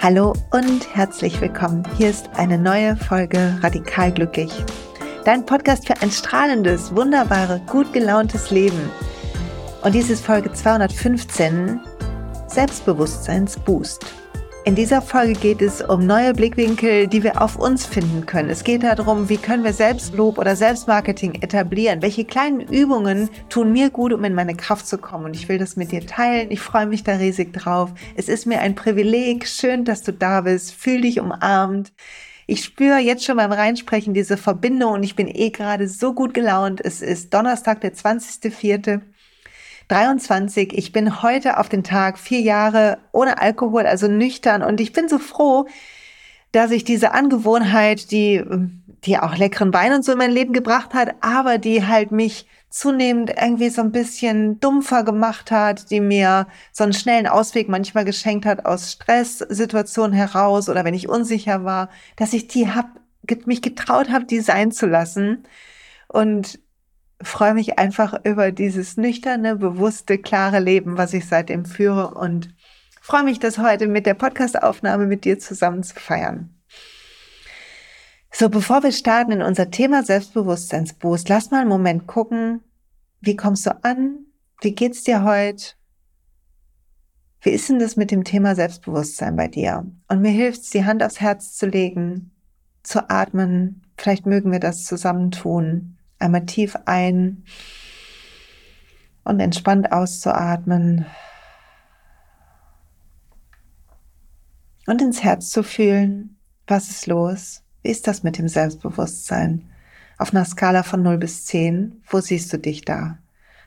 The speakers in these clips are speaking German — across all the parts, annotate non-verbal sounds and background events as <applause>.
Hallo und herzlich willkommen. Hier ist eine neue Folge Radikal Glücklich. Dein Podcast für ein strahlendes, wunderbare, gut gelauntes Leben. Und dies ist Folge 215 Selbstbewusstseinsboost. In dieser Folge geht es um neue Blickwinkel, die wir auf uns finden können. Es geht darum, wie können wir Selbstlob oder Selbstmarketing etablieren? Welche kleinen Übungen tun mir gut, um in meine Kraft zu kommen? Und ich will das mit dir teilen. Ich freue mich da riesig drauf. Es ist mir ein Privileg. Schön, dass du da bist. Fühl dich umarmt. Ich spüre jetzt schon beim Reinsprechen diese Verbindung und ich bin eh gerade so gut gelaunt. Es ist Donnerstag, der 20.04. 23. Ich bin heute auf den Tag vier Jahre ohne Alkohol, also nüchtern. Und ich bin so froh, dass ich diese Angewohnheit, die, die auch leckeren Wein und so in mein Leben gebracht hat, aber die halt mich zunehmend irgendwie so ein bisschen dumpfer gemacht hat, die mir so einen schnellen Ausweg manchmal geschenkt hat aus Stresssituationen heraus oder wenn ich unsicher war, dass ich die hab, mich getraut habe, die sein zu lassen. Und freue mich einfach über dieses nüchterne, bewusste, klare Leben, was ich seitdem führe und freue mich, das heute mit der Podcastaufnahme mit dir zusammen zu feiern. So, bevor wir starten in unser Thema Selbstbewusstseinsboost, lass mal einen Moment gucken, wie kommst du an? Wie geht's dir heute? Wie ist denn das mit dem Thema Selbstbewusstsein bei dir? Und mir hilft es, die Hand aufs Herz zu legen, zu atmen. Vielleicht mögen wir das zusammen tun. Einmal tief ein und entspannt auszuatmen. Und ins Herz zu fühlen, was ist los? Wie ist das mit dem Selbstbewusstsein? Auf einer Skala von 0 bis 10, wo siehst du dich da?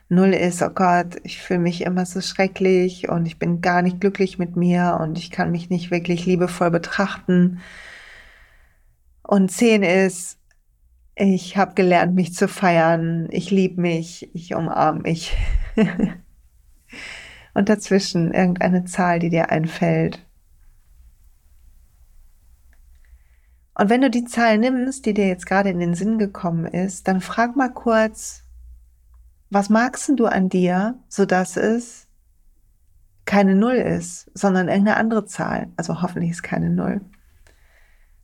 0 ist, oh Gott, ich fühle mich immer so schrecklich und ich bin gar nicht glücklich mit mir und ich kann mich nicht wirklich liebevoll betrachten. Und 10 ist, ich habe gelernt, mich zu feiern. Ich liebe mich. Ich umarme mich. <laughs> Und dazwischen irgendeine Zahl, die dir einfällt. Und wenn du die Zahl nimmst, die dir jetzt gerade in den Sinn gekommen ist, dann frag mal kurz, was magst du an dir, sodass es keine Null ist, sondern irgendeine andere Zahl. Also hoffentlich ist keine Null.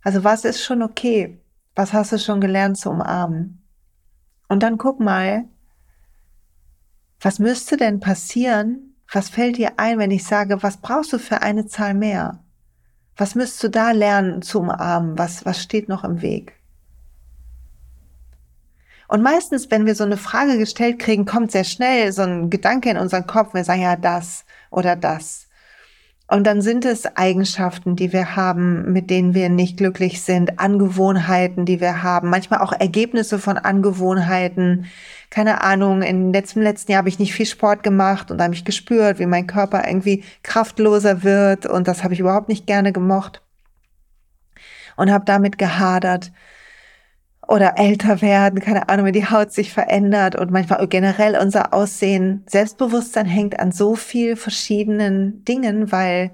Also was ist schon okay? Was hast du schon gelernt zu umarmen? Und dann guck mal, was müsste denn passieren? Was fällt dir ein, wenn ich sage, was brauchst du für eine Zahl mehr? Was müsstest du da lernen zu umarmen? Was, was steht noch im Weg? Und meistens, wenn wir so eine Frage gestellt kriegen, kommt sehr schnell so ein Gedanke in unseren Kopf. Wir sagen ja das oder das. Und dann sind es Eigenschaften, die wir haben, mit denen wir nicht glücklich sind, Angewohnheiten, die wir haben, manchmal auch Ergebnisse von Angewohnheiten. Keine Ahnung, im letzten, letzten Jahr habe ich nicht viel Sport gemacht und habe ich gespürt, wie mein Körper irgendwie kraftloser wird und das habe ich überhaupt nicht gerne gemocht und habe damit gehadert oder älter werden, keine Ahnung, wenn die Haut sich verändert und manchmal generell unser Aussehen. Selbstbewusstsein hängt an so viel verschiedenen Dingen, weil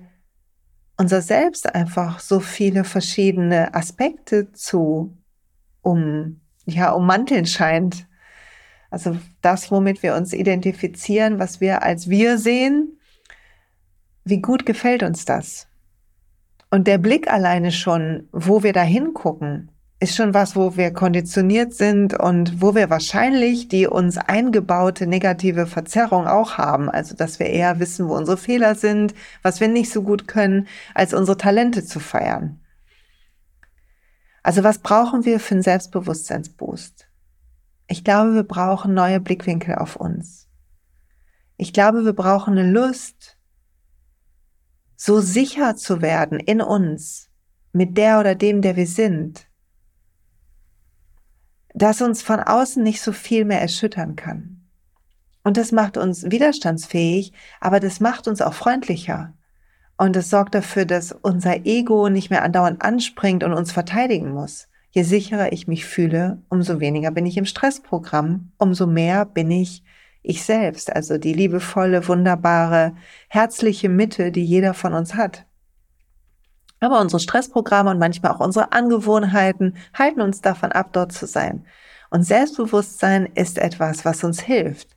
unser Selbst einfach so viele verschiedene Aspekte zu um, ja, ummanteln scheint. Also das, womit wir uns identifizieren, was wir als wir sehen, wie gut gefällt uns das? Und der Blick alleine schon, wo wir da hingucken, ist schon was, wo wir konditioniert sind und wo wir wahrscheinlich die uns eingebaute negative Verzerrung auch haben. Also, dass wir eher wissen, wo unsere Fehler sind, was wir nicht so gut können, als unsere Talente zu feiern. Also, was brauchen wir für einen Selbstbewusstseinsboost? Ich glaube, wir brauchen neue Blickwinkel auf uns. Ich glaube, wir brauchen eine Lust, so sicher zu werden in uns, mit der oder dem, der wir sind dass uns von außen nicht so viel mehr erschüttern kann. Und das macht uns widerstandsfähig, aber das macht uns auch freundlicher. Und es sorgt dafür, dass unser Ego nicht mehr andauernd anspringt und uns verteidigen muss. Je sicherer ich mich fühle, umso weniger bin ich im Stressprogramm, umso mehr bin ich ich selbst, also die liebevolle, wunderbare, herzliche Mitte, die jeder von uns hat. Aber unsere Stressprogramme und manchmal auch unsere Angewohnheiten halten uns davon ab, dort zu sein. Und Selbstbewusstsein ist etwas, was uns hilft.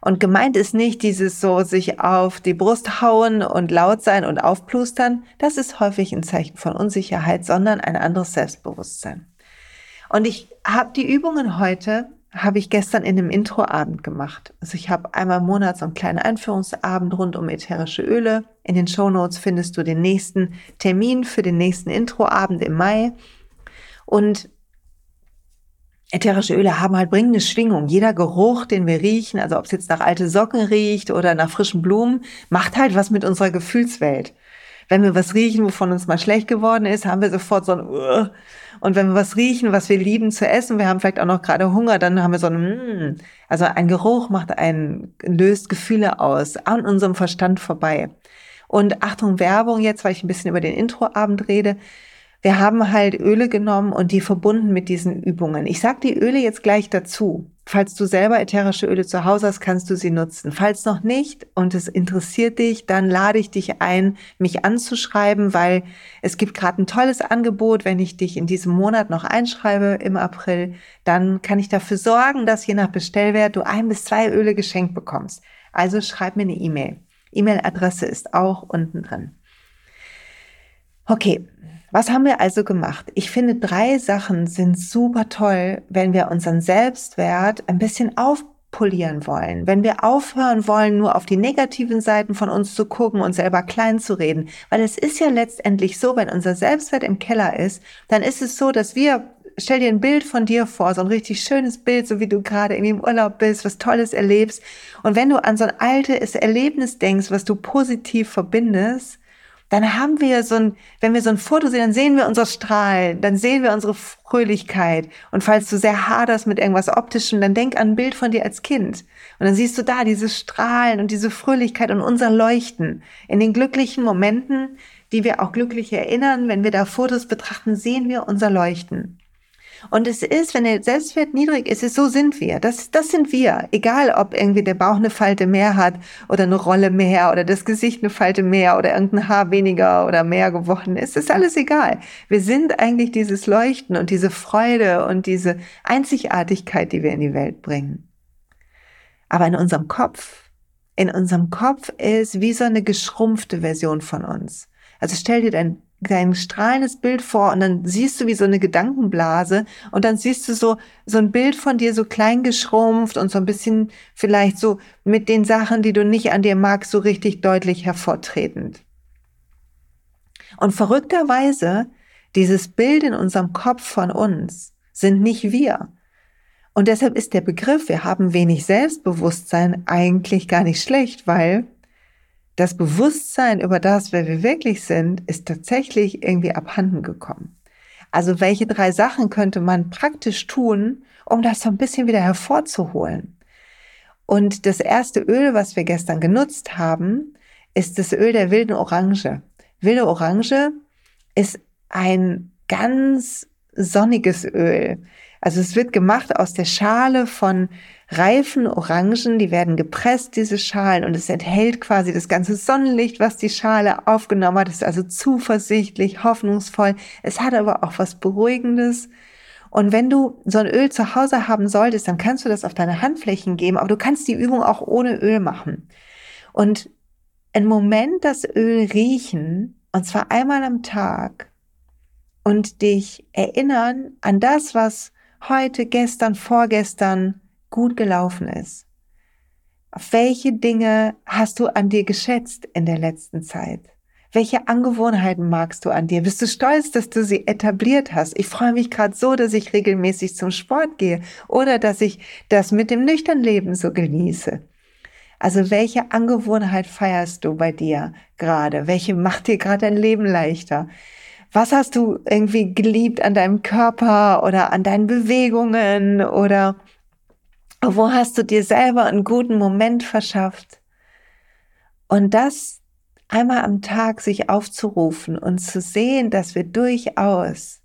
Und gemeint ist nicht dieses so sich auf die Brust hauen und laut sein und aufplustern. Das ist häufig ein Zeichen von Unsicherheit, sondern ein anderes Selbstbewusstsein. Und ich habe die Übungen heute, habe ich gestern in einem Introabend gemacht. Also ich habe einmal im Monat so einen kleinen Einführungsabend rund um ätherische Öle. In den Show Notes findest du den nächsten Termin für den nächsten Introabend im Mai. Und ätherische Öle haben halt bringende Schwingung. Jeder Geruch, den wir riechen, also ob es jetzt nach alte Socken riecht oder nach frischen Blumen, macht halt was mit unserer Gefühlswelt. Wenn wir was riechen, wovon uns mal schlecht geworden ist, haben wir sofort so ein uh. Und wenn wir was riechen, was wir lieben zu essen, wir haben vielleicht auch noch gerade Hunger, dann haben wir so ein mm. also ein Geruch macht einen löst Gefühle aus an unserem Verstand vorbei. Und Achtung Werbung jetzt, weil ich ein bisschen über den Introabend rede. Wir haben halt Öle genommen und die verbunden mit diesen Übungen. Ich sag die Öle jetzt gleich dazu. Falls du selber ätherische Öle zu Hause hast, kannst du sie nutzen. Falls noch nicht und es interessiert dich, dann lade ich dich ein, mich anzuschreiben, weil es gibt gerade ein tolles Angebot. Wenn ich dich in diesem Monat noch einschreibe im April, dann kann ich dafür sorgen, dass je nach Bestellwert du ein bis zwei Öle geschenkt bekommst. Also schreib mir eine E-Mail. E-Mail-Adresse ist auch unten drin. Okay, was haben wir also gemacht? Ich finde, drei Sachen sind super toll, wenn wir unseren Selbstwert ein bisschen aufpolieren wollen. Wenn wir aufhören wollen, nur auf die negativen Seiten von uns zu gucken und selber klein zu reden. Weil es ist ja letztendlich so, wenn unser Selbstwert im Keller ist, dann ist es so, dass wir stell dir ein Bild von dir vor, so ein richtig schönes Bild, so wie du gerade irgendwie im Urlaub bist, was Tolles erlebst. Und wenn du an so ein altes Erlebnis denkst, was du positiv verbindest, dann haben wir so ein, wenn wir so ein Foto sehen, dann sehen wir unser Strahlen, dann sehen wir unsere Fröhlichkeit. Und falls du sehr haderst mit irgendwas Optischem, dann denk an ein Bild von dir als Kind. Und dann siehst du da dieses Strahlen und diese Fröhlichkeit und unser Leuchten. In den glücklichen Momenten, die wir auch glücklich erinnern, wenn wir da Fotos betrachten, sehen wir unser Leuchten. Und es ist, wenn der Selbstwert niedrig ist, ist so sind wir. Das, das sind wir. Egal, ob irgendwie der Bauch eine Falte mehr hat oder eine Rolle mehr oder das Gesicht eine Falte mehr oder irgendein Haar weniger oder mehr geworden ist, ist alles egal. Wir sind eigentlich dieses Leuchten und diese Freude und diese Einzigartigkeit, die wir in die Welt bringen. Aber in unserem Kopf, in unserem Kopf ist wie so eine geschrumpfte Version von uns. Also stell dir dein dein strahlendes Bild vor und dann siehst du wie so eine Gedankenblase und dann siehst du so, so ein Bild von dir so klein geschrumpft und so ein bisschen vielleicht so mit den Sachen, die du nicht an dir magst, so richtig deutlich hervortretend. Und verrückterweise, dieses Bild in unserem Kopf von uns sind nicht wir. Und deshalb ist der Begriff, wir haben wenig Selbstbewusstsein eigentlich gar nicht schlecht, weil das Bewusstsein über das, wer wir wirklich sind, ist tatsächlich irgendwie abhanden gekommen. Also welche drei Sachen könnte man praktisch tun, um das so ein bisschen wieder hervorzuholen? Und das erste Öl, was wir gestern genutzt haben, ist das Öl der wilden Orange. Wilde Orange ist ein ganz sonniges Öl. Also es wird gemacht aus der Schale von reifen Orangen, die werden gepresst, diese Schalen, und es enthält quasi das ganze Sonnenlicht, was die Schale aufgenommen hat. Es ist also zuversichtlich, hoffnungsvoll. Es hat aber auch was Beruhigendes. Und wenn du so ein Öl zu Hause haben solltest, dann kannst du das auf deine Handflächen geben, aber du kannst die Übung auch ohne Öl machen. Und einen Moment das Öl riechen, und zwar einmal am Tag, und dich erinnern an das, was heute, gestern, vorgestern gut gelaufen ist? Welche Dinge hast du an dir geschätzt in der letzten Zeit? Welche Angewohnheiten magst du an dir? Bist du stolz, dass du sie etabliert hast? Ich freue mich gerade so, dass ich regelmäßig zum Sport gehe oder dass ich das mit dem nüchtern Leben so genieße. Also welche Angewohnheit feierst du bei dir gerade? Welche macht dir gerade dein Leben leichter? Was hast du irgendwie geliebt an deinem Körper oder an deinen Bewegungen oder wo hast du dir selber einen guten Moment verschafft? Und das einmal am Tag sich aufzurufen und zu sehen, dass wir durchaus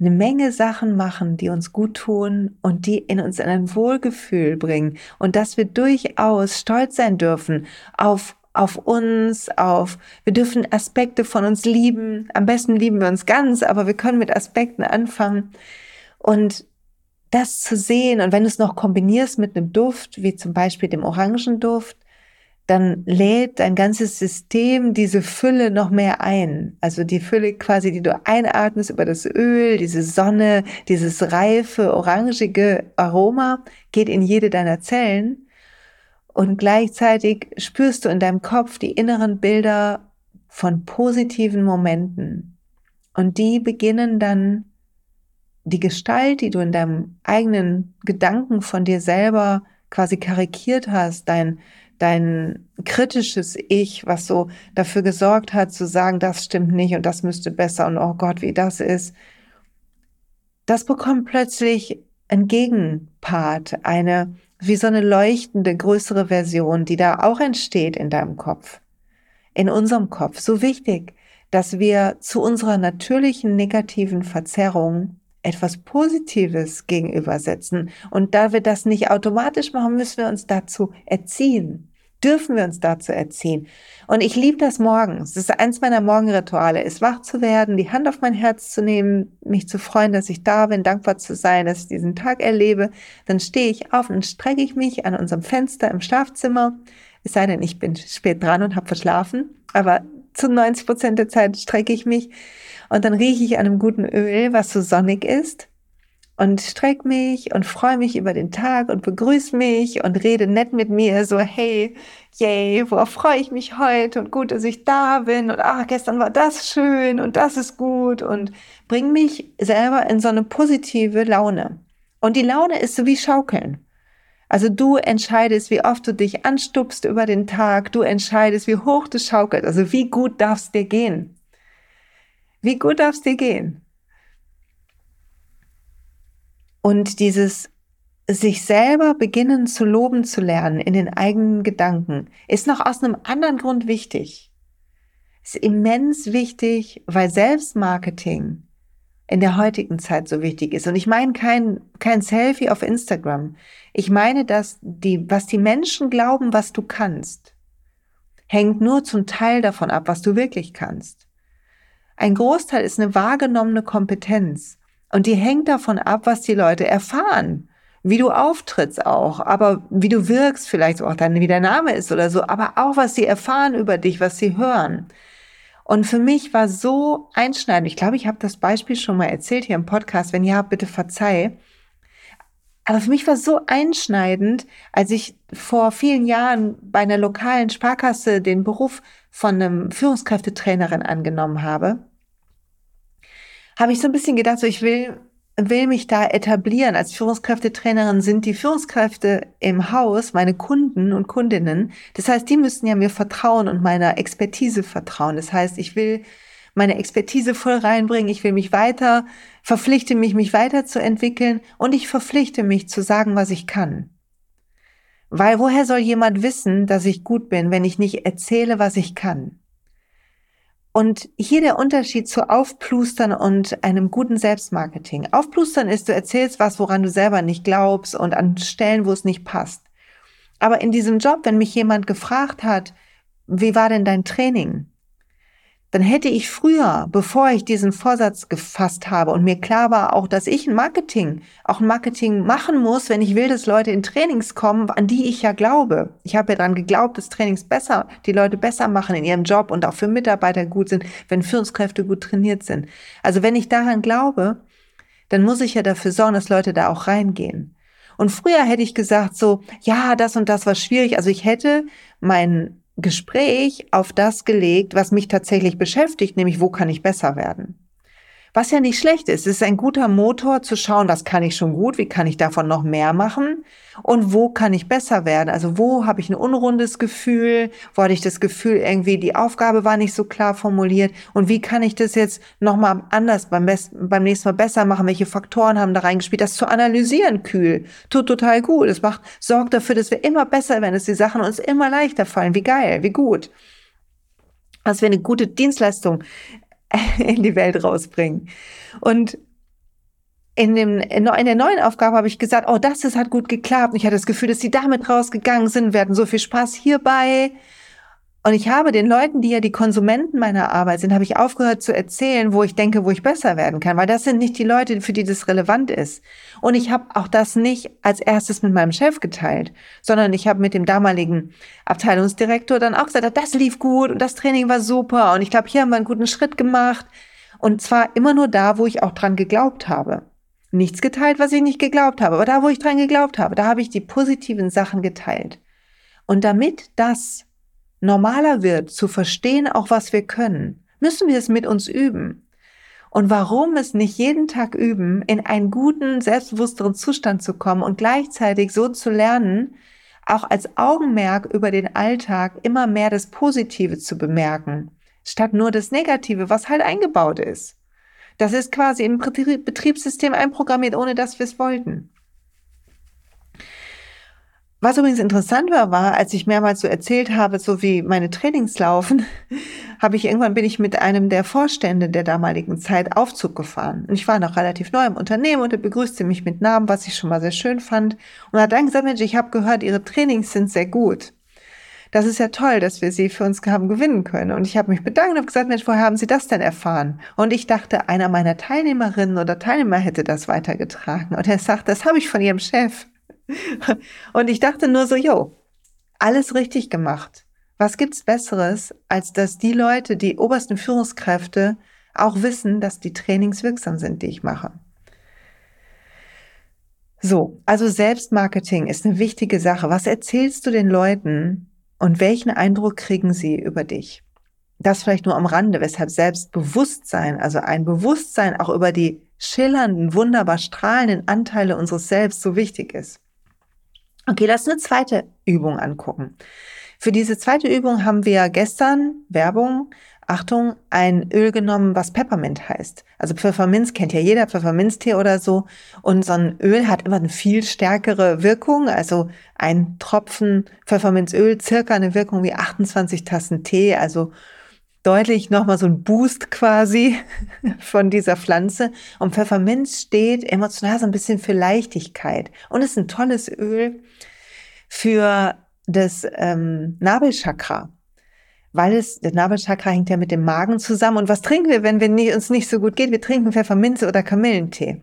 eine Menge Sachen machen, die uns gut tun und die in uns ein Wohlgefühl bringen und dass wir durchaus stolz sein dürfen auf auf uns, auf, wir dürfen Aspekte von uns lieben. Am besten lieben wir uns ganz, aber wir können mit Aspekten anfangen. Und das zu sehen und wenn du es noch kombinierst mit einem Duft, wie zum Beispiel dem Orangenduft, dann lädt dein ganzes System diese Fülle noch mehr ein. Also die Fülle quasi, die du einatmest über das Öl, diese Sonne, dieses reife, orangige Aroma geht in jede deiner Zellen. Und gleichzeitig spürst du in deinem Kopf die inneren Bilder von positiven Momenten. Und die beginnen dann die Gestalt, die du in deinem eigenen Gedanken von dir selber quasi karikiert hast, dein, dein kritisches Ich, was so dafür gesorgt hat, zu sagen, das stimmt nicht und das müsste besser und oh Gott, wie das ist, das bekommt plötzlich ein Gegenpart, eine, wie so eine leuchtende, größere Version, die da auch entsteht in deinem Kopf, in unserem Kopf. So wichtig, dass wir zu unserer natürlichen negativen Verzerrung etwas Positives gegenübersetzen. Und da wir das nicht automatisch machen, müssen wir uns dazu erziehen. Dürfen wir uns dazu erziehen. Und ich liebe das morgens. Das ist eins meiner Morgenrituale, ist wach zu werden, die Hand auf mein Herz zu nehmen, mich zu freuen, dass ich da bin, dankbar zu sein, dass ich diesen Tag erlebe. Dann stehe ich auf und strecke ich mich an unserem Fenster im Schlafzimmer. Es sei denn, ich bin spät dran und habe verschlafen. Aber zu 90 Prozent der Zeit strecke ich mich und dann rieche ich an einem guten Öl, was so sonnig ist und streck mich und freue mich über den Tag und begrüße mich und rede nett mit mir, so hey, yay, worauf freue ich mich heute und gut, dass ich da bin und ach, gestern war das schön und das ist gut und bring mich selber in so eine positive Laune. Und die Laune ist so wie Schaukeln. Also du entscheidest, wie oft du dich anstupst über den Tag, du entscheidest, wie hoch du schaukelst, also wie gut darfst dir gehen. Wie gut darf es dir gehen? Und dieses sich selber beginnen zu loben zu lernen in den eigenen Gedanken ist noch aus einem anderen Grund wichtig. Ist immens wichtig, weil Selbstmarketing in der heutigen Zeit so wichtig ist. Und ich meine kein, kein Selfie auf Instagram. Ich meine, dass die, was die Menschen glauben, was du kannst, hängt nur zum Teil davon ab, was du wirklich kannst. Ein Großteil ist eine wahrgenommene Kompetenz und die hängt davon ab, was die Leute erfahren, wie du auftrittst auch, aber wie du wirkst vielleicht auch dann, wie der Name ist oder so, aber auch was sie erfahren über dich, was sie hören. Und für mich war so einschneidend, ich glaube, ich habe das Beispiel schon mal erzählt hier im Podcast, wenn ja, bitte verzeih. Aber für mich war so einschneidend, als ich vor vielen Jahren bei einer lokalen Sparkasse den Beruf von einem Führungskräftetrainerin angenommen habe, habe ich so ein bisschen gedacht, so ich will, will mich da etablieren. Als Führungskräftetrainerin sind die Führungskräfte im Haus meine Kunden und Kundinnen. Das heißt, die müssen ja mir vertrauen und meiner Expertise vertrauen. Das heißt, ich will meine Expertise voll reinbringen. Ich will mich weiter, verpflichte mich, mich weiterzuentwickeln und ich verpflichte mich zu sagen, was ich kann. Weil woher soll jemand wissen, dass ich gut bin, wenn ich nicht erzähle, was ich kann? Und hier der Unterschied zu Aufplustern und einem guten Selbstmarketing. Aufplustern ist, du erzählst was, woran du selber nicht glaubst und an Stellen, wo es nicht passt. Aber in diesem Job, wenn mich jemand gefragt hat, wie war denn dein Training? Dann hätte ich früher, bevor ich diesen Vorsatz gefasst habe und mir klar war auch, dass ich ein Marketing, auch ein Marketing machen muss, wenn ich will, dass Leute in Trainings kommen, an die ich ja glaube. Ich habe ja daran geglaubt, dass Trainings besser, die Leute besser machen in ihrem Job und auch für Mitarbeiter gut sind, wenn Führungskräfte gut trainiert sind. Also wenn ich daran glaube, dann muss ich ja dafür sorgen, dass Leute da auch reingehen. Und früher hätte ich gesagt so, ja, das und das war schwierig. Also ich hätte meinen Gespräch auf das gelegt, was mich tatsächlich beschäftigt, nämlich wo kann ich besser werden. Was ja nicht schlecht ist. Es ist ein guter Motor zu schauen, was kann ich schon gut, wie kann ich davon noch mehr machen und wo kann ich besser werden. Also wo habe ich ein unrundes Gefühl, wo hatte ich das Gefühl, irgendwie die Aufgabe war nicht so klar formuliert und wie kann ich das jetzt nochmal anders beim, beim nächsten Mal besser machen, welche Faktoren haben da reingespielt. Das zu analysieren kühl tut total gut. Es macht, sorgt dafür, dass wir immer besser werden, dass die Sachen uns immer leichter fallen. Wie geil, wie gut dass wir eine gute Dienstleistung <laughs> in die Welt rausbringen. Und in, dem, in der neuen Aufgabe habe ich gesagt, oh, das ist, hat gut geklappt. Und ich hatte das Gefühl, dass sie damit rausgegangen sind. Hatten so viel Spaß hierbei. Und ich habe den Leuten, die ja die Konsumenten meiner Arbeit sind, habe ich aufgehört zu erzählen, wo ich denke, wo ich besser werden kann, weil das sind nicht die Leute, für die das relevant ist. Und ich habe auch das nicht als erstes mit meinem Chef geteilt, sondern ich habe mit dem damaligen Abteilungsdirektor dann auch gesagt, das lief gut und das Training war super und ich glaube, hier haben wir einen guten Schritt gemacht. Und zwar immer nur da, wo ich auch dran geglaubt habe. Nichts geteilt, was ich nicht geglaubt habe, aber da, wo ich dran geglaubt habe, da habe ich die positiven Sachen geteilt. Und damit das normaler wird, zu verstehen, auch was wir können, müssen wir es mit uns üben. Und warum es nicht jeden Tag üben, in einen guten, selbstbewussteren Zustand zu kommen und gleichzeitig so zu lernen, auch als Augenmerk über den Alltag immer mehr das Positive zu bemerken, statt nur das Negative, was halt eingebaut ist. Das ist quasi im Betriebssystem einprogrammiert, ohne dass wir es wollten. Was übrigens interessant war, war, als ich mehrmals so erzählt habe, so wie meine Trainings laufen, <laughs> habe ich irgendwann bin ich mit einem der Vorstände der damaligen Zeit Aufzug gefahren. Und ich war noch relativ neu im Unternehmen und er begrüßte mich mit Namen, was ich schon mal sehr schön fand. Und hat dann gesagt, Mensch, ich habe gehört, Ihre Trainings sind sehr gut. Das ist ja toll, dass wir Sie für uns haben gewinnen können. Und ich habe mich bedankt und habe gesagt, Mensch, woher haben Sie das denn erfahren? Und ich dachte, einer meiner Teilnehmerinnen oder Teilnehmer hätte das weitergetragen. Und er sagt, das habe ich von Ihrem Chef. <laughs> Und ich dachte nur so, jo, alles richtig gemacht. Was gibt's Besseres, als dass die Leute, die obersten Führungskräfte, auch wissen, dass die Trainings wirksam sind, die ich mache. So, also Selbstmarketing ist eine wichtige Sache. Was erzählst du den Leuten und welchen Eindruck kriegen sie über dich? Das vielleicht nur am Rande, weshalb Selbstbewusstsein, also ein Bewusstsein auch über die schillernden, wunderbar strahlenden Anteile unseres Selbst so wichtig ist. Okay, lass eine zweite Übung angucken. Für diese zweite Übung haben wir gestern Werbung, Achtung, ein Öl genommen, was Peppermint heißt. Also Pfefferminz kennt ja jeder, Pfefferminztee oder so. Und so ein Öl hat immer eine viel stärkere Wirkung. Also ein Tropfen Pfefferminzöl, circa eine Wirkung wie 28 Tassen Tee. Also deutlich nochmal so ein Boost quasi <laughs> von dieser Pflanze. Und Pfefferminz steht emotional so ein bisschen für Leichtigkeit und ist ein tolles Öl für das ähm, Nabelchakra. Weil es, das Nabelchakra hängt ja mit dem Magen zusammen. Und was trinken wir, wenn wir nie, uns nicht so gut geht? Wir trinken Pfefferminze oder Kamillentee.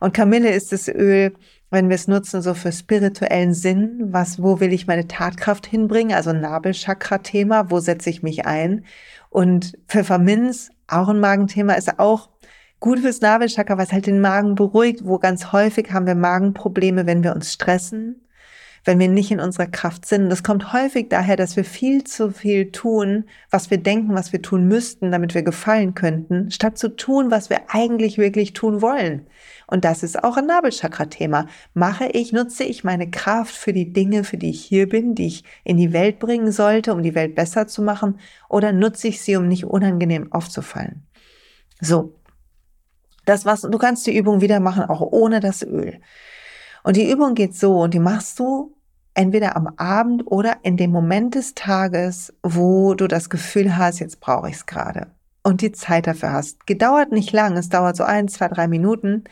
Und Kamille ist das Öl, wenn wir es nutzen, so für spirituellen Sinn. Was, wo will ich meine Tatkraft hinbringen? Also Nabelchakra-Thema. Wo setze ich mich ein? Und Pfefferminz, auch ein Magenthema, ist auch gut fürs Nabelchakra, was halt den Magen beruhigt, wo ganz häufig haben wir Magenprobleme, wenn wir uns stressen, wenn wir nicht in unserer Kraft sind. Das kommt häufig daher, dass wir viel zu viel tun, was wir denken, was wir tun müssten, damit wir gefallen könnten, statt zu tun, was wir eigentlich wirklich tun wollen. Und das ist auch ein Nabelchakra-Thema. Mache ich, nutze ich meine Kraft für die Dinge, für die ich hier bin, die ich in die Welt bringen sollte, um die Welt besser zu machen, oder nutze ich sie, um nicht unangenehm aufzufallen? So. Das was, du kannst die Übung wieder machen, auch ohne das Öl. Und die Übung geht so, und die machst du entweder am Abend oder in dem Moment des Tages, wo du das Gefühl hast, jetzt brauche ich es gerade und die Zeit dafür hast. Gedauert nicht lang, es dauert so ein, zwei, drei Minuten.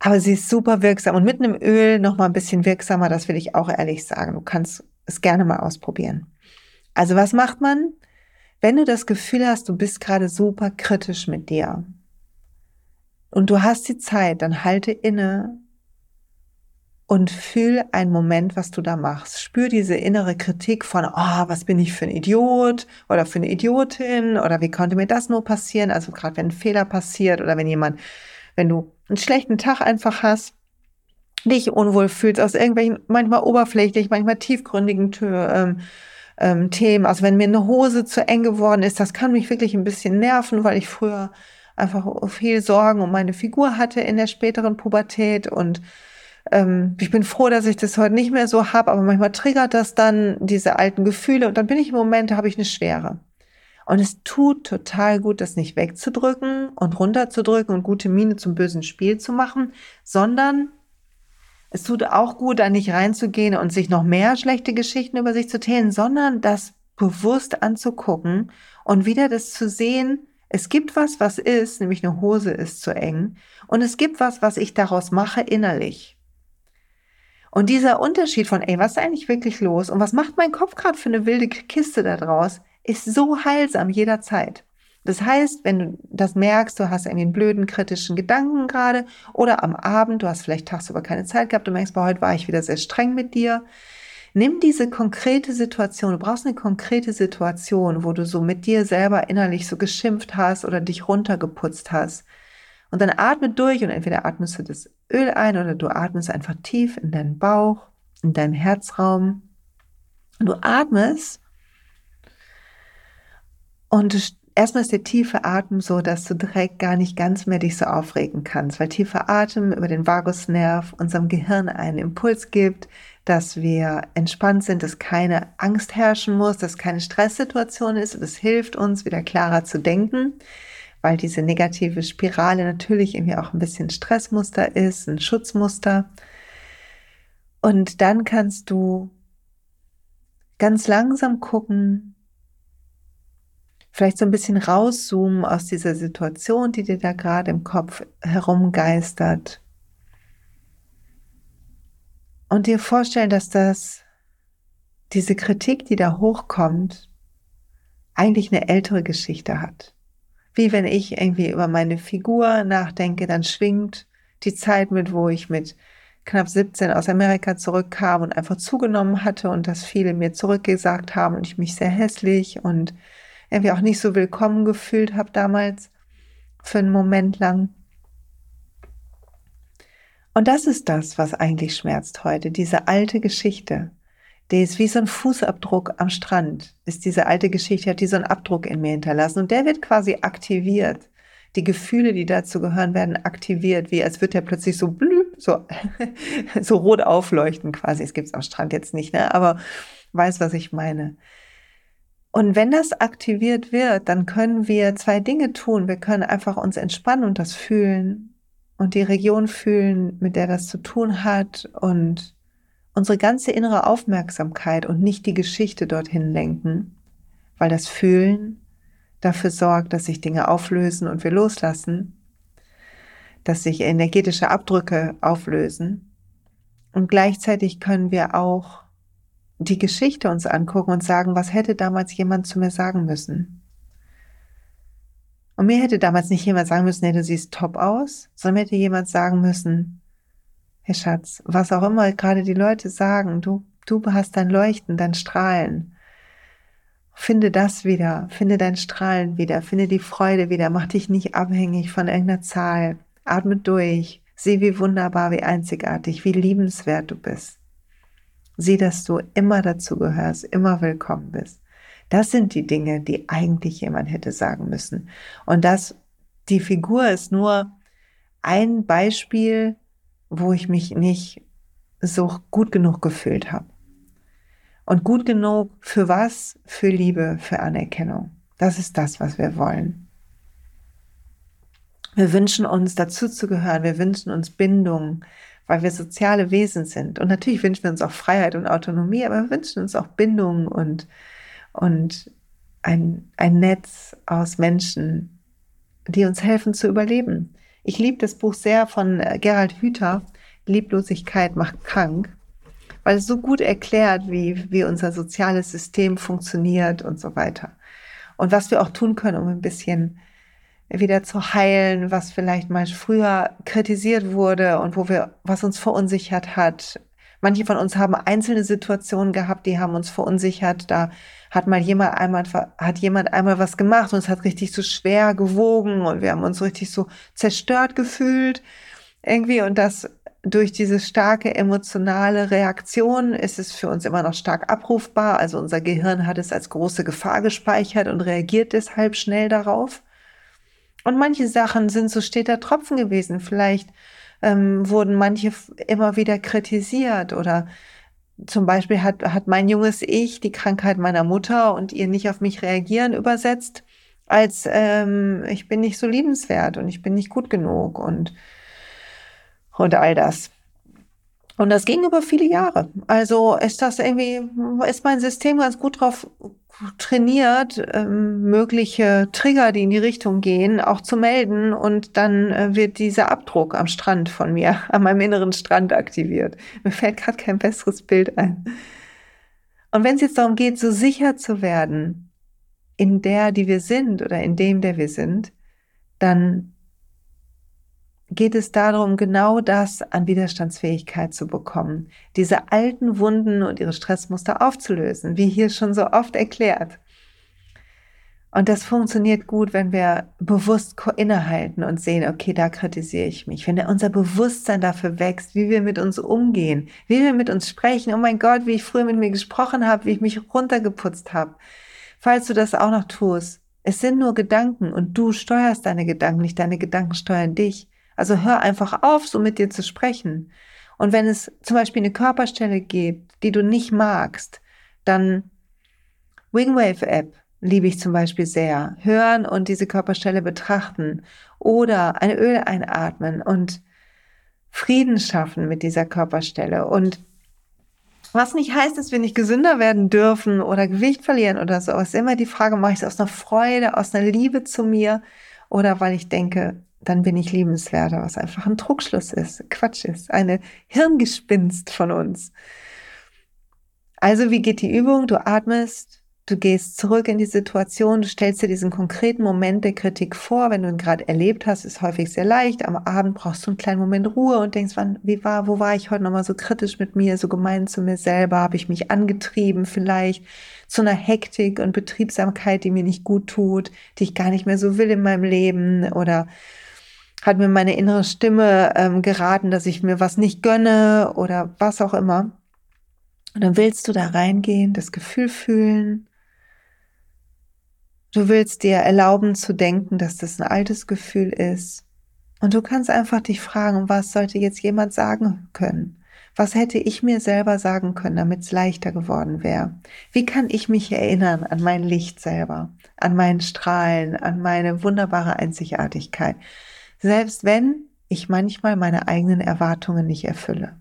Aber sie ist super wirksam und mit einem Öl noch mal ein bisschen wirksamer, das will ich auch ehrlich sagen. Du kannst es gerne mal ausprobieren. Also was macht man, wenn du das Gefühl hast, du bist gerade super kritisch mit dir und du hast die Zeit, dann halte inne und fühl einen Moment, was du da machst. Spür diese innere Kritik von, oh, was bin ich für ein Idiot oder für eine Idiotin oder wie konnte mir das nur passieren? Also gerade wenn ein Fehler passiert oder wenn jemand, wenn du einen schlechten Tag einfach hast, dich unwohl fühlst aus irgendwelchen manchmal oberflächlich, manchmal tiefgründigen ähm, ähm, Themen. Also wenn mir eine Hose zu eng geworden ist, das kann mich wirklich ein bisschen nerven, weil ich früher einfach viel Sorgen um meine Figur hatte in der späteren Pubertät und ähm, ich bin froh, dass ich das heute nicht mehr so habe, aber manchmal triggert das dann diese alten Gefühle und dann bin ich im Moment, da habe ich eine Schwere. Und es tut total gut, das nicht wegzudrücken und runterzudrücken und gute Miene zum bösen Spiel zu machen, sondern es tut auch gut, da nicht reinzugehen und sich noch mehr schlechte Geschichten über sich zu erzählen, sondern das bewusst anzugucken und wieder das zu sehen, es gibt was, was ist, nämlich eine Hose ist zu eng. Und es gibt was, was ich daraus mache innerlich. Und dieser Unterschied von, ey, was ist eigentlich wirklich los und was macht mein Kopf gerade für eine wilde Kiste da draus, ist so heilsam jederzeit. Das heißt, wenn du das merkst, du hast irgendwie einen blöden, kritischen Gedanken gerade oder am Abend, du hast vielleicht tagsüber keine Zeit gehabt, du merkst, boah, heute war ich wieder sehr streng mit dir. Nimm diese konkrete Situation, du brauchst eine konkrete Situation, wo du so mit dir selber innerlich so geschimpft hast oder dich runtergeputzt hast. Und dann atme durch und entweder atmest du das Öl ein oder du atmest einfach tief in deinen Bauch, in deinen Herzraum. Und du atmest und erstmal ist der tiefe Atem so, dass du direkt gar nicht ganz mehr dich so aufregen kannst, weil tiefer Atem über den Vagusnerv unserem Gehirn einen Impuls gibt, dass wir entspannt sind, dass keine Angst herrschen muss, dass keine Stresssituation ist und es hilft uns, wieder klarer zu denken weil diese negative Spirale natürlich irgendwie auch ein bisschen Stressmuster ist, ein Schutzmuster. Und dann kannst du ganz langsam gucken, vielleicht so ein bisschen rauszoomen aus dieser Situation, die dir da gerade im Kopf herumgeistert. Und dir vorstellen, dass das, diese Kritik, die da hochkommt, eigentlich eine ältere Geschichte hat wie wenn ich irgendwie über meine Figur nachdenke, dann schwingt die Zeit mit, wo ich mit knapp 17 aus Amerika zurückkam und einfach zugenommen hatte und dass viele mir zurückgesagt haben und ich mich sehr hässlich und irgendwie auch nicht so willkommen gefühlt habe damals für einen Moment lang. Und das ist das, was eigentlich schmerzt heute, diese alte Geschichte, der ist wie so ein Fußabdruck am Strand, ist diese alte Geschichte, hat die so einen Abdruck in mir hinterlassen und der wird quasi aktiviert. Die Gefühle, die dazu gehören, werden aktiviert, wie als würde der plötzlich so blüh, so, <laughs> so rot aufleuchten quasi. Es gibt es am Strand jetzt nicht, ne? aber weiß, was ich meine. Und wenn das aktiviert wird, dann können wir zwei Dinge tun. Wir können einfach uns entspannen und das fühlen und die Region fühlen, mit der das zu tun hat und unsere ganze innere Aufmerksamkeit und nicht die Geschichte dorthin lenken, weil das Fühlen dafür sorgt, dass sich Dinge auflösen und wir loslassen, dass sich energetische Abdrücke auflösen. Und gleichzeitig können wir auch die Geschichte uns angucken und sagen, was hätte damals jemand zu mir sagen müssen? Und mir hätte damals nicht jemand sagen müssen, nee, du siehst top aus, sondern hätte jemand sagen müssen, Hey Schatz, was auch immer gerade die Leute sagen, du, du hast dein Leuchten, dein Strahlen. Finde das wieder, finde dein Strahlen wieder, finde die Freude wieder, mach dich nicht abhängig von irgendeiner Zahl. Atme durch, sieh, wie wunderbar, wie einzigartig, wie liebenswert du bist. Sieh, dass du immer dazu gehörst, immer willkommen bist. Das sind die Dinge, die eigentlich jemand hätte sagen müssen. Und das, die Figur ist nur ein Beispiel wo ich mich nicht so gut genug gefühlt habe. Und gut genug für was? Für Liebe, für Anerkennung. Das ist das, was wir wollen. Wir wünschen uns dazuzugehören, wir wünschen uns Bindung, weil wir soziale Wesen sind. Und natürlich wünschen wir uns auch Freiheit und Autonomie, aber wir wünschen uns auch Bindung und, und ein, ein Netz aus Menschen, die uns helfen zu überleben. Ich liebe das Buch sehr von äh, Gerald Hüther, Lieblosigkeit macht krank, weil es so gut erklärt, wie, wie unser soziales System funktioniert und so weiter. Und was wir auch tun können, um ein bisschen wieder zu heilen, was vielleicht mal früher kritisiert wurde und wo wir, was uns verunsichert hat. Manche von uns haben einzelne Situationen gehabt, die haben uns verunsichert. Da hat mal jemand einmal, hat jemand einmal was gemacht und es hat richtig so schwer gewogen und wir haben uns richtig so zerstört gefühlt irgendwie und das durch diese starke emotionale Reaktion ist es für uns immer noch stark abrufbar. Also unser Gehirn hat es als große Gefahr gespeichert und reagiert deshalb schnell darauf. Und manche Sachen sind so steter Tropfen gewesen. Vielleicht ähm, wurden manche immer wieder kritisiert oder zum Beispiel hat, hat mein junges Ich die Krankheit meiner Mutter und ihr nicht auf mich reagieren übersetzt als ähm, ich bin nicht so liebenswert und ich bin nicht gut genug und, und all das. Und das ging über viele Jahre. Also ist das irgendwie, ist mein System ganz gut drauf trainiert, ähm, mögliche Trigger, die in die Richtung gehen, auch zu melden. Und dann äh, wird dieser Abdruck am Strand von mir, <laughs> an meinem inneren Strand aktiviert. Mir fällt gerade kein besseres Bild ein. Und wenn es jetzt darum geht, so sicher zu werden in der, die wir sind oder in dem, der wir sind, dann geht es darum, genau das an Widerstandsfähigkeit zu bekommen, diese alten Wunden und ihre Stressmuster aufzulösen, wie hier schon so oft erklärt. Und das funktioniert gut, wenn wir bewusst innehalten und sehen, okay, da kritisiere ich mich. Wenn unser Bewusstsein dafür wächst, wie wir mit uns umgehen, wie wir mit uns sprechen. Oh mein Gott, wie ich früher mit mir gesprochen habe, wie ich mich runtergeputzt habe. Falls du das auch noch tust, es sind nur Gedanken und du steuerst deine Gedanken, nicht deine Gedanken steuern dich. Also hör einfach auf, so mit dir zu sprechen. Und wenn es zum Beispiel eine Körperstelle gibt, die du nicht magst, dann Wingwave App liebe ich zum Beispiel sehr. Hören und diese Körperstelle betrachten oder ein Öl einatmen und Frieden schaffen mit dieser Körperstelle. Und was nicht heißt, dass wir nicht gesünder werden dürfen oder Gewicht verlieren oder so. Es ist immer die Frage, mache ich es aus einer Freude, aus einer Liebe zu mir oder weil ich denke, dann bin ich liebenswerter, was einfach ein Druckschluss ist, Quatsch ist, eine Hirngespinst von uns. Also wie geht die Übung? Du atmest, du gehst zurück in die Situation, du stellst dir diesen konkreten Moment der Kritik vor, wenn du ihn gerade erlebt hast, ist häufig sehr leicht. Am Abend brauchst du einen kleinen Moment Ruhe und denkst, wann, wie war, wo war ich heute nochmal so kritisch mit mir, so gemein zu mir selber, habe ich mich angetrieben vielleicht zu einer Hektik und Betriebsamkeit, die mir nicht gut tut, die ich gar nicht mehr so will in meinem Leben oder hat mir meine innere Stimme ähm, geraten, dass ich mir was nicht gönne oder was auch immer. Und dann willst du da reingehen, das Gefühl fühlen. Du willst dir erlauben zu denken, dass das ein altes Gefühl ist. Und du kannst einfach dich fragen, was sollte jetzt jemand sagen können? Was hätte ich mir selber sagen können, damit es leichter geworden wäre? Wie kann ich mich erinnern an mein Licht selber, an meinen Strahlen, an meine wunderbare Einzigartigkeit? Selbst wenn ich manchmal meine eigenen Erwartungen nicht erfülle.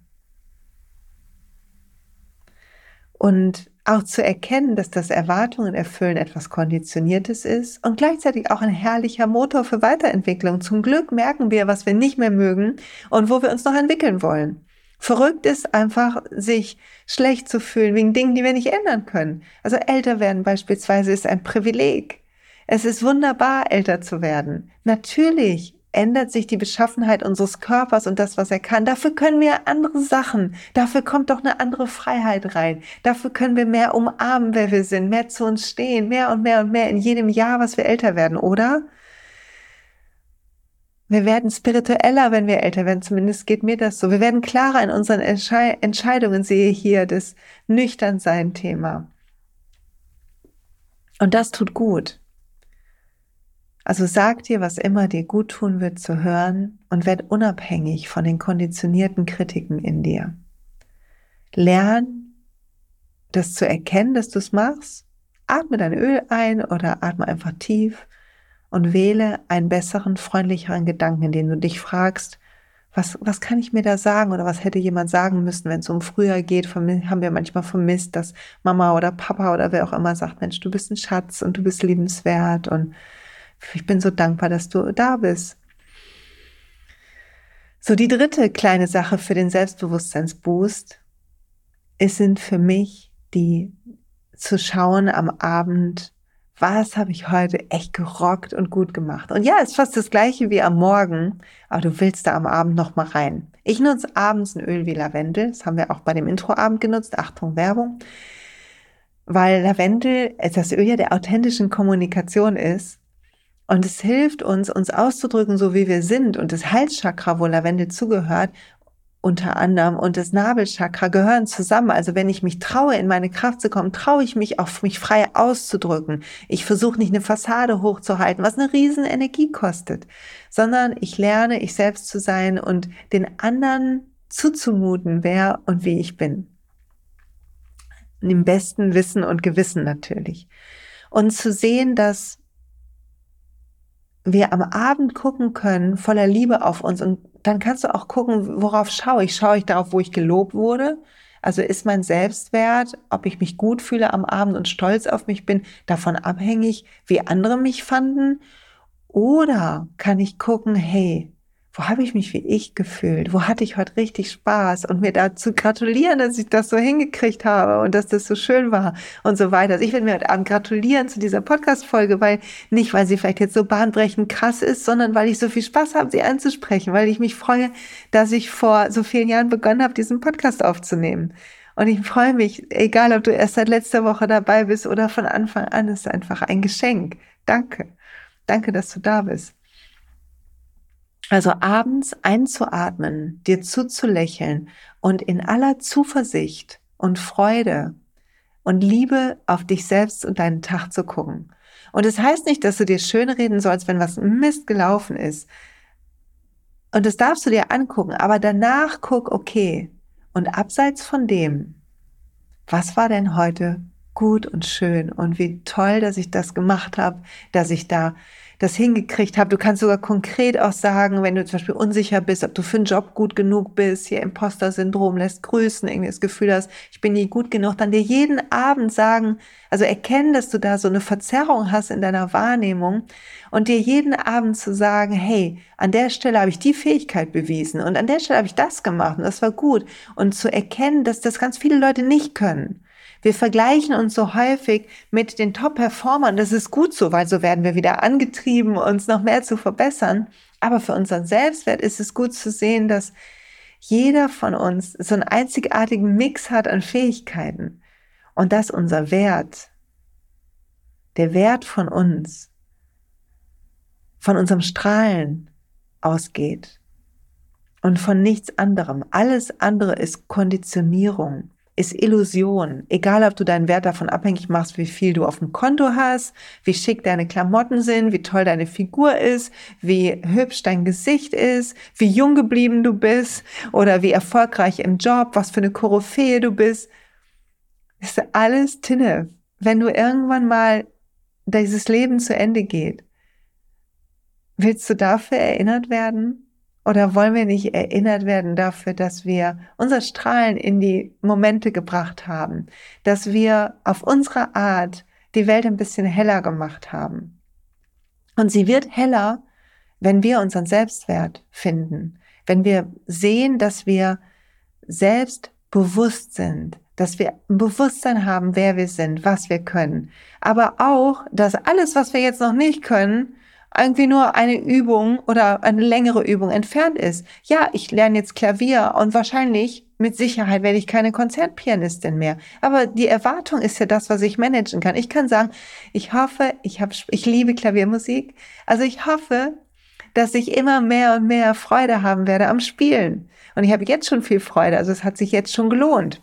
Und auch zu erkennen, dass das Erwartungen erfüllen etwas Konditioniertes ist und gleichzeitig auch ein herrlicher Motor für Weiterentwicklung. Zum Glück merken wir, was wir nicht mehr mögen und wo wir uns noch entwickeln wollen. Verrückt ist einfach, sich schlecht zu fühlen wegen Dingen, die wir nicht ändern können. Also älter werden beispielsweise ist ein Privileg. Es ist wunderbar, älter zu werden. Natürlich ändert sich die Beschaffenheit unseres Körpers und das, was er kann. Dafür können wir andere Sachen. Dafür kommt doch eine andere Freiheit rein. Dafür können wir mehr umarmen, wer wir sind, mehr zu uns stehen, mehr und mehr und mehr in jedem Jahr, was wir älter werden, oder? Wir werden spiritueller, wenn wir älter werden. Zumindest geht mir das so. Wir werden klarer in unseren Entscheidungen. Sehe hier das Nüchternsein-Thema. Und das tut gut. Also sag dir, was immer dir gut tun wird zu hören und werd unabhängig von den konditionierten Kritiken in dir. Lern, das zu erkennen, dass du es machst. Atme dein Öl ein oder atme einfach tief und wähle einen besseren, freundlicheren Gedanken, in dem du dich fragst, was, was kann ich mir da sagen oder was hätte jemand sagen müssen, wenn es um früher geht? Haben wir manchmal vermisst, dass Mama oder Papa oder wer auch immer sagt, Mensch, du bist ein Schatz und du bist liebenswert und ich bin so dankbar, dass du da bist. So, die dritte kleine Sache für den Selbstbewusstseinsboost es sind für mich die zu schauen am Abend, was habe ich heute echt gerockt und gut gemacht. Und ja, ist fast das gleiche wie am Morgen, aber du willst da am Abend noch mal rein. Ich nutze abends ein Öl wie Lavendel, das haben wir auch bei dem Introabend genutzt, Achtung Werbung, weil Lavendel das Öl ja der authentischen Kommunikation ist und es hilft uns, uns auszudrücken, so wie wir sind. Und das Halschakra, wo Lavendel zugehört, unter anderem und das Nabelchakra gehören zusammen. Also wenn ich mich traue, in meine Kraft zu kommen, traue ich mich auch, mich frei auszudrücken. Ich versuche nicht eine Fassade hochzuhalten, was eine riesen Energie kostet, sondern ich lerne, ich selbst zu sein und den anderen zuzumuten, wer und wie ich bin. Im besten Wissen und Gewissen natürlich. Und zu sehen, dass wir am Abend gucken können, voller Liebe auf uns und dann kannst du auch gucken, worauf schaue ich. Schaue ich darauf, wo ich gelobt wurde? Also ist mein Selbstwert, ob ich mich gut fühle am Abend und stolz auf mich bin, davon abhängig, wie andere mich fanden? Oder kann ich gucken, hey, wo habe ich mich wie ich gefühlt? Wo hatte ich heute richtig Spaß? Und mir dazu gratulieren, dass ich das so hingekriegt habe und dass das so schön war und so weiter. Also ich will mir heute Abend gratulieren zu dieser Podcast-Folge, weil nicht, weil sie vielleicht jetzt so bahnbrechend krass ist, sondern weil ich so viel Spaß habe, sie anzusprechen, weil ich mich freue, dass ich vor so vielen Jahren begonnen habe, diesen Podcast aufzunehmen. Und ich freue mich, egal ob du erst seit letzter Woche dabei bist oder von Anfang an, ist einfach ein Geschenk. Danke. Danke, dass du da bist. Also abends einzuatmen, dir zuzulächeln und in aller Zuversicht und Freude und Liebe auf dich selbst und deinen Tag zu gucken. Und es das heißt nicht, dass du dir schön reden sollst, wenn was Mist gelaufen ist. Und das darfst du dir angucken, aber danach guck, okay, und abseits von dem, was war denn heute gut und schön und wie toll, dass ich das gemacht habe, dass ich da das hingekriegt habe. Du kannst sogar konkret auch sagen, wenn du zum Beispiel unsicher bist, ob du für einen Job gut genug bist, hier Imposter-Syndrom lässt grüßen, irgendwie das Gefühl hast, ich bin nie gut genug, dann dir jeden Abend sagen, also erkennen, dass du da so eine Verzerrung hast in deiner Wahrnehmung und dir jeden Abend zu sagen, hey, an der Stelle habe ich die Fähigkeit bewiesen und an der Stelle habe ich das gemacht und das war gut und zu erkennen, dass das ganz viele Leute nicht können. Wir vergleichen uns so häufig mit den Top-Performern. Das ist gut so, weil so werden wir wieder angetrieben, uns noch mehr zu verbessern. Aber für unseren Selbstwert ist es gut zu sehen, dass jeder von uns so einen einzigartigen Mix hat an Fähigkeiten und dass unser Wert, der Wert von uns, von unserem Strahlen ausgeht und von nichts anderem. Alles andere ist Konditionierung ist Illusion. Egal, ob du deinen Wert davon abhängig machst, wie viel du auf dem Konto hast, wie schick deine Klamotten sind, wie toll deine Figur ist, wie hübsch dein Gesicht ist, wie jung geblieben du bist oder wie erfolgreich im Job, was für eine Koryphäe du bist. Ist alles Tinne. Wenn du irgendwann mal dieses Leben zu Ende geht, willst du dafür erinnert werden? Oder wollen wir nicht erinnert werden dafür, dass wir unser Strahlen in die Momente gebracht haben, dass wir auf unsere Art die Welt ein bisschen heller gemacht haben? Und sie wird heller, wenn wir unseren Selbstwert finden, wenn wir sehen, dass wir selbstbewusst sind, dass wir ein Bewusstsein haben, wer wir sind, was wir können, aber auch, dass alles, was wir jetzt noch nicht können, irgendwie nur eine Übung oder eine längere Übung entfernt ist. Ja, ich lerne jetzt Klavier und wahrscheinlich mit Sicherheit werde ich keine Konzertpianistin mehr. Aber die Erwartung ist ja das, was ich managen kann. Ich kann sagen, ich hoffe, ich habe, ich liebe Klaviermusik. Also ich hoffe, dass ich immer mehr und mehr Freude haben werde am Spielen. Und ich habe jetzt schon viel Freude. Also es hat sich jetzt schon gelohnt.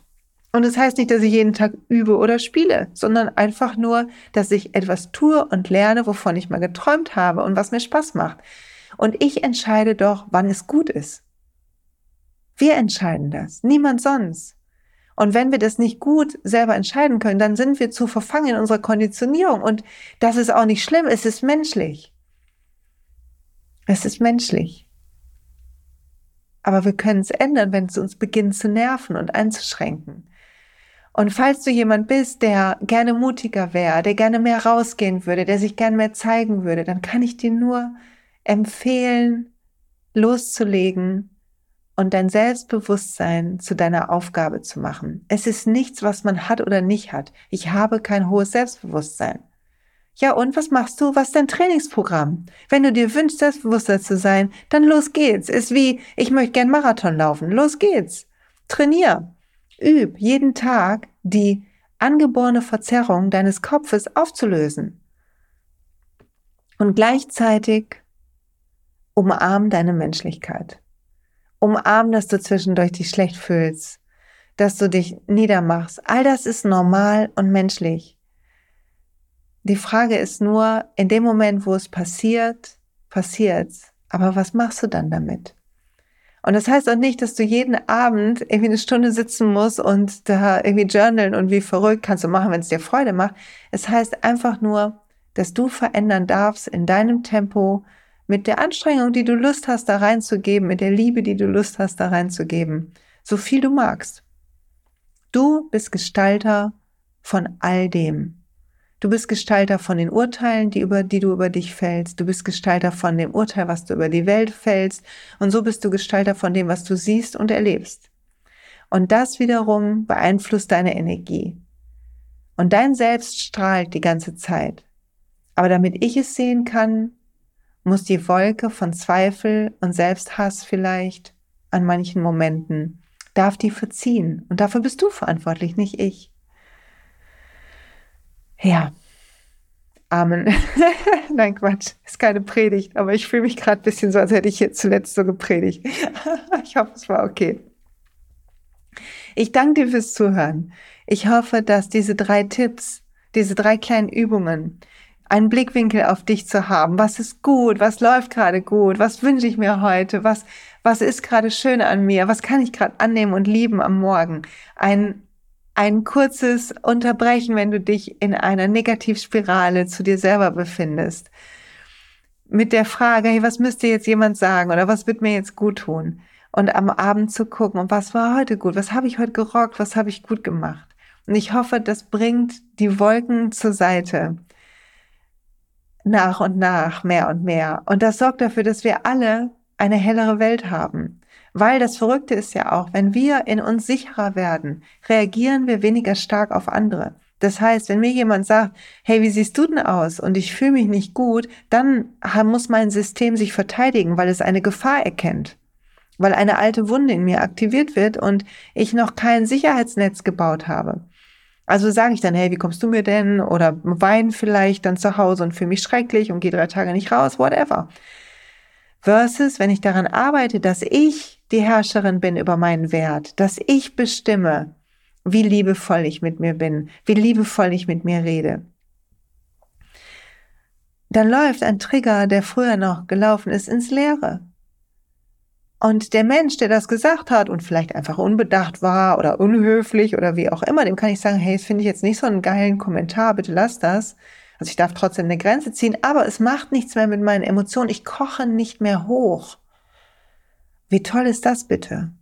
Und das heißt nicht, dass ich jeden Tag übe oder spiele, sondern einfach nur, dass ich etwas tue und lerne, wovon ich mal geträumt habe und was mir Spaß macht. Und ich entscheide doch, wann es gut ist. Wir entscheiden das, niemand sonst. Und wenn wir das nicht gut selber entscheiden können, dann sind wir zu verfangen in unserer Konditionierung. Und das ist auch nicht schlimm, es ist menschlich. Es ist menschlich. Aber wir können es ändern, wenn es uns beginnt zu nerven und einzuschränken. Und falls du jemand bist, der gerne mutiger wäre, der gerne mehr rausgehen würde, der sich gerne mehr zeigen würde, dann kann ich dir nur empfehlen, loszulegen und dein Selbstbewusstsein zu deiner Aufgabe zu machen. Es ist nichts, was man hat oder nicht hat. Ich habe kein hohes Selbstbewusstsein. Ja, und was machst du? Was ist dein Trainingsprogramm? Wenn du dir wünschst, selbstbewusster zu sein, dann los geht's. Ist wie, ich möchte gern Marathon laufen. Los geht's. Trainier. Üb jeden Tag die angeborene Verzerrung deines Kopfes aufzulösen. Und gleichzeitig umarm deine Menschlichkeit. Umarm, dass du zwischendurch dich schlecht fühlst, dass du dich niedermachst. All das ist normal und menschlich. Die Frage ist nur, in dem Moment, wo es passiert, passiert's. Aber was machst du dann damit? Und das heißt auch nicht, dass du jeden Abend irgendwie eine Stunde sitzen musst und da irgendwie journalen und wie verrückt kannst du machen, wenn es dir Freude macht. Es heißt einfach nur, dass du verändern darfst in deinem Tempo, mit der Anstrengung, die du Lust hast, da reinzugeben, mit der Liebe, die du Lust hast, da reinzugeben, so viel du magst. Du bist Gestalter von all dem. Du bist Gestalter von den Urteilen, die, über, die du über dich fällst. Du bist Gestalter von dem Urteil, was du über die Welt fällst. Und so bist du Gestalter von dem, was du siehst und erlebst. Und das wiederum beeinflusst deine Energie. Und dein Selbst strahlt die ganze Zeit. Aber damit ich es sehen kann, muss die Wolke von Zweifel und Selbsthass vielleicht an manchen Momenten, darf die verziehen. Und dafür bist du verantwortlich, nicht ich. Ja. Amen. <laughs> Nein, Quatsch. Ist keine Predigt, aber ich fühle mich gerade ein bisschen so, als hätte ich jetzt zuletzt so gepredigt. <laughs> ich hoffe, es war okay. Ich danke dir fürs Zuhören. Ich hoffe, dass diese drei Tipps, diese drei kleinen Übungen, einen Blickwinkel auf dich zu haben. Was ist gut? Was läuft gerade gut? Was wünsche ich mir heute? Was, was ist gerade schön an mir? Was kann ich gerade annehmen und lieben am Morgen? Ein ein kurzes Unterbrechen, wenn du dich in einer Negativspirale zu dir selber befindest. Mit der Frage, hey, was müsste jetzt jemand sagen oder was wird mir jetzt gut tun? Und am Abend zu gucken, und was war heute gut? Was habe ich heute gerockt? Was habe ich gut gemacht? Und ich hoffe, das bringt die Wolken zur Seite. Nach und nach, mehr und mehr. Und das sorgt dafür, dass wir alle eine hellere Welt haben. Weil das Verrückte ist ja auch, wenn wir in uns sicherer werden, reagieren wir weniger stark auf andere. Das heißt, wenn mir jemand sagt, hey, wie siehst du denn aus? Und ich fühle mich nicht gut, dann muss mein System sich verteidigen, weil es eine Gefahr erkennt. Weil eine alte Wunde in mir aktiviert wird und ich noch kein Sicherheitsnetz gebaut habe. Also sage ich dann, hey, wie kommst du mir denn? Oder wein vielleicht dann zu Hause und fühle mich schrecklich und gehe drei Tage nicht raus, whatever. Versus, wenn ich daran arbeite, dass ich die Herrscherin bin über meinen Wert, dass ich bestimme, wie liebevoll ich mit mir bin, wie liebevoll ich mit mir rede. Dann läuft ein Trigger, der früher noch gelaufen ist, ins Leere. Und der Mensch, der das gesagt hat und vielleicht einfach unbedacht war oder unhöflich oder wie auch immer, dem kann ich sagen, hey, das finde ich jetzt nicht so einen geilen Kommentar, bitte lass das. Also ich darf trotzdem eine Grenze ziehen, aber es macht nichts mehr mit meinen Emotionen. Ich koche nicht mehr hoch. Wie toll ist das bitte?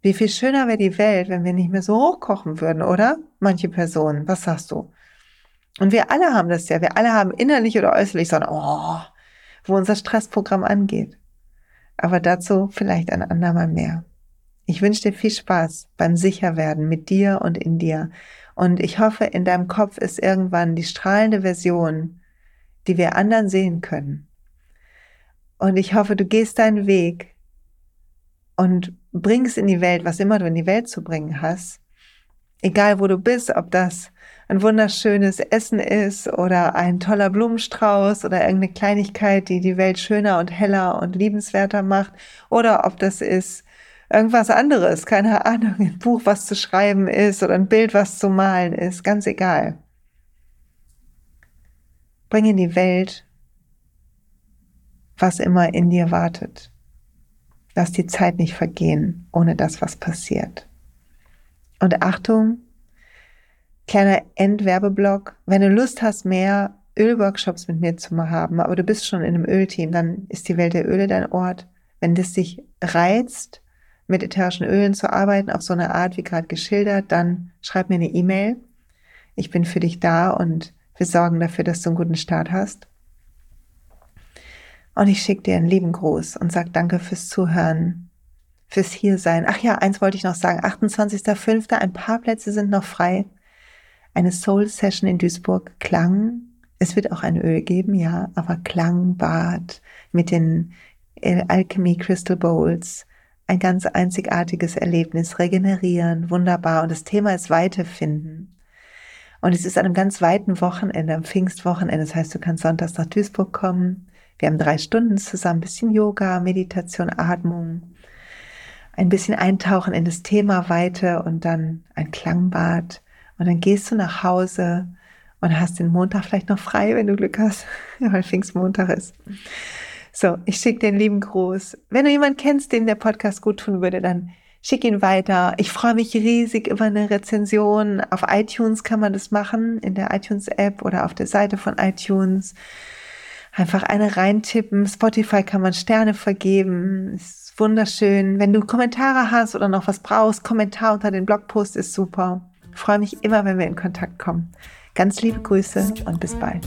Wie viel schöner wäre die Welt, wenn wir nicht mehr so hochkochen würden, oder? Manche Personen, was sagst du? Und wir alle haben das ja. Wir alle haben innerlich oder äußerlich so ein Oh, wo unser Stressprogramm angeht. Aber dazu vielleicht ein andermal mehr. Ich wünsche dir viel Spaß beim Sicherwerden mit dir und in dir. Und ich hoffe, in deinem Kopf ist irgendwann die strahlende Version, die wir anderen sehen können. Und ich hoffe, du gehst deinen Weg und bringst in die Welt, was immer du in die Welt zu bringen hast. Egal wo du bist, ob das ein wunderschönes Essen ist oder ein toller Blumenstrauß oder irgendeine Kleinigkeit, die die Welt schöner und heller und liebenswerter macht oder ob das ist irgendwas anderes, keine Ahnung, ein Buch, was zu schreiben ist oder ein Bild, was zu malen ist, ganz egal. Bring in die Welt, was immer in dir wartet. Lass die Zeit nicht vergehen, ohne das, was passiert. Und Achtung, kleiner Endwerbeblock. Wenn du Lust hast, mehr Ölworkshops mit mir zu haben, aber du bist schon in einem Ölteam, dann ist die Welt der Öle dein Ort. Wenn das dich reizt, mit ätherischen Ölen zu arbeiten, auf so eine Art wie gerade geschildert, dann schreib mir eine E-Mail. Ich bin für dich da und wir sorgen dafür, dass du einen guten Start hast. Und ich schicke dir einen lieben Gruß und sag danke fürs Zuhören, fürs Hiersein. Ach ja, eins wollte ich noch sagen. 28.05. Ein paar Plätze sind noch frei. Eine Soul Session in Duisburg. Klang. Es wird auch ein Öl geben, ja, aber Klangbad mit den Alchemy Crystal Bowls. Ein ganz einzigartiges Erlebnis. Regenerieren. Wunderbar. Und das Thema ist Weite finden. Und es ist an einem ganz weiten Wochenende, am Pfingstwochenende. Das heißt, du kannst sonntags nach Duisburg kommen wir haben drei Stunden zusammen, ein bisschen Yoga, Meditation, Atmung, ein bisschen eintauchen in das Thema Weite und dann ein Klangbad. Und dann gehst du nach Hause und hast den Montag vielleicht noch frei, wenn du Glück hast, <laughs> weil Pfingstmontag ist. So, ich schicke den lieben Gruß. Wenn du jemanden kennst, dem der Podcast gut tun würde, dann schick ihn weiter. Ich freue mich riesig über eine Rezension. Auf iTunes kann man das machen, in der iTunes-App oder auf der Seite von iTunes einfach eine reintippen. Spotify kann man Sterne vergeben. Ist wunderschön. Wenn du Kommentare hast oder noch was brauchst, Kommentar unter den Blogpost ist super. Ich freue mich immer, wenn wir in Kontakt kommen. Ganz liebe Grüße und bis bald.